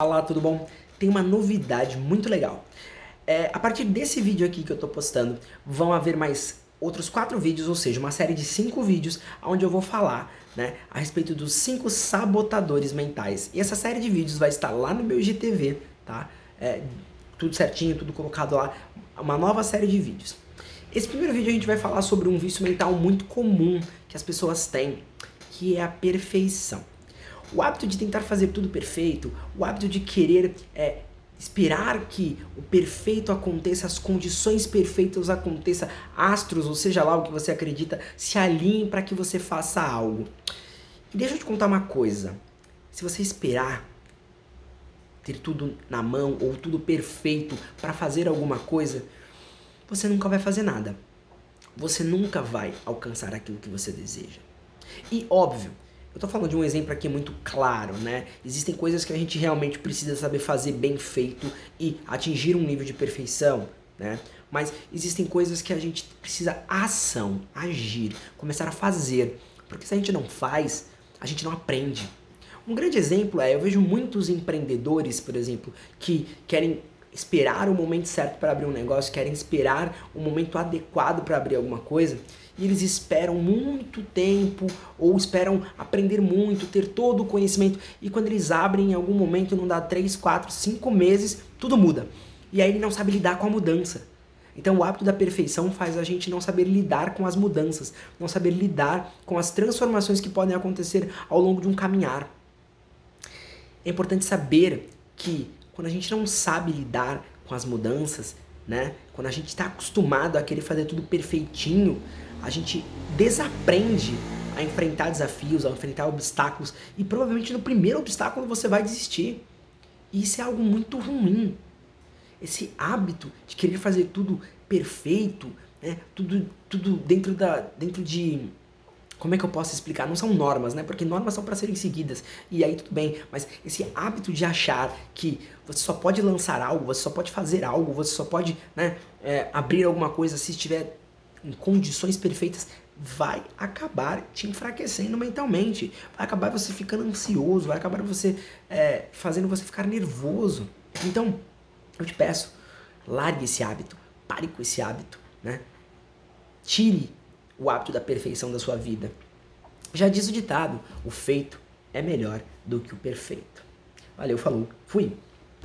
Olá, tudo bom? Tem uma novidade muito legal. É, a partir desse vídeo aqui que eu tô postando, vão haver mais outros quatro vídeos, ou seja, uma série de cinco vídeos, onde eu vou falar né, a respeito dos cinco sabotadores mentais. E essa série de vídeos vai estar lá no meu IGTV, tá? É, tudo certinho, tudo colocado lá, uma nova série de vídeos. Esse primeiro vídeo a gente vai falar sobre um vício mental muito comum que as pessoas têm, que é a perfeição. O hábito de tentar fazer tudo perfeito, o hábito de querer é, esperar que o perfeito aconteça, as condições perfeitas aconteçam, astros, ou seja lá o que você acredita, se alinhem para que você faça algo. E deixa eu te contar uma coisa. Se você esperar ter tudo na mão ou tudo perfeito para fazer alguma coisa, você nunca vai fazer nada. Você nunca vai alcançar aquilo que você deseja. E óbvio, eu tô falando de um exemplo aqui muito claro, né? Existem coisas que a gente realmente precisa saber fazer bem feito e atingir um nível de perfeição, né? Mas existem coisas que a gente precisa ação, agir, começar a fazer. Porque se a gente não faz, a gente não aprende. Um grande exemplo é, eu vejo muitos empreendedores, por exemplo, que querem esperar o momento certo para abrir um negócio, querem esperar o momento adequado para abrir alguma coisa, e eles esperam muito tempo ou esperam aprender muito, ter todo o conhecimento, e quando eles abrem em algum momento, não dá 3, 4, 5 meses, tudo muda. E aí ele não sabe lidar com a mudança. Então o hábito da perfeição faz a gente não saber lidar com as mudanças, não saber lidar com as transformações que podem acontecer ao longo de um caminhar. É importante saber que quando a gente não sabe lidar com as mudanças, né? Quando a gente está acostumado a querer fazer tudo perfeitinho, a gente desaprende a enfrentar desafios, a enfrentar obstáculos e provavelmente no primeiro obstáculo você vai desistir. E isso é algo muito ruim. Esse hábito de querer fazer tudo perfeito, né? Tudo, tudo dentro da, dentro de como é que eu posso explicar? Não são normas, né? Porque normas são para serem seguidas. E aí tudo bem, mas esse hábito de achar que você só pode lançar algo, você só pode fazer algo, você só pode né, é, abrir alguma coisa se estiver em condições perfeitas, vai acabar te enfraquecendo mentalmente. Vai acabar você ficando ansioso, vai acabar você é, fazendo você ficar nervoso. Então, eu te peço, largue esse hábito, pare com esse hábito, né? Tire o hábito da perfeição da sua vida. Já diz o ditado: o feito é melhor do que o perfeito. Valeu, falou, fui!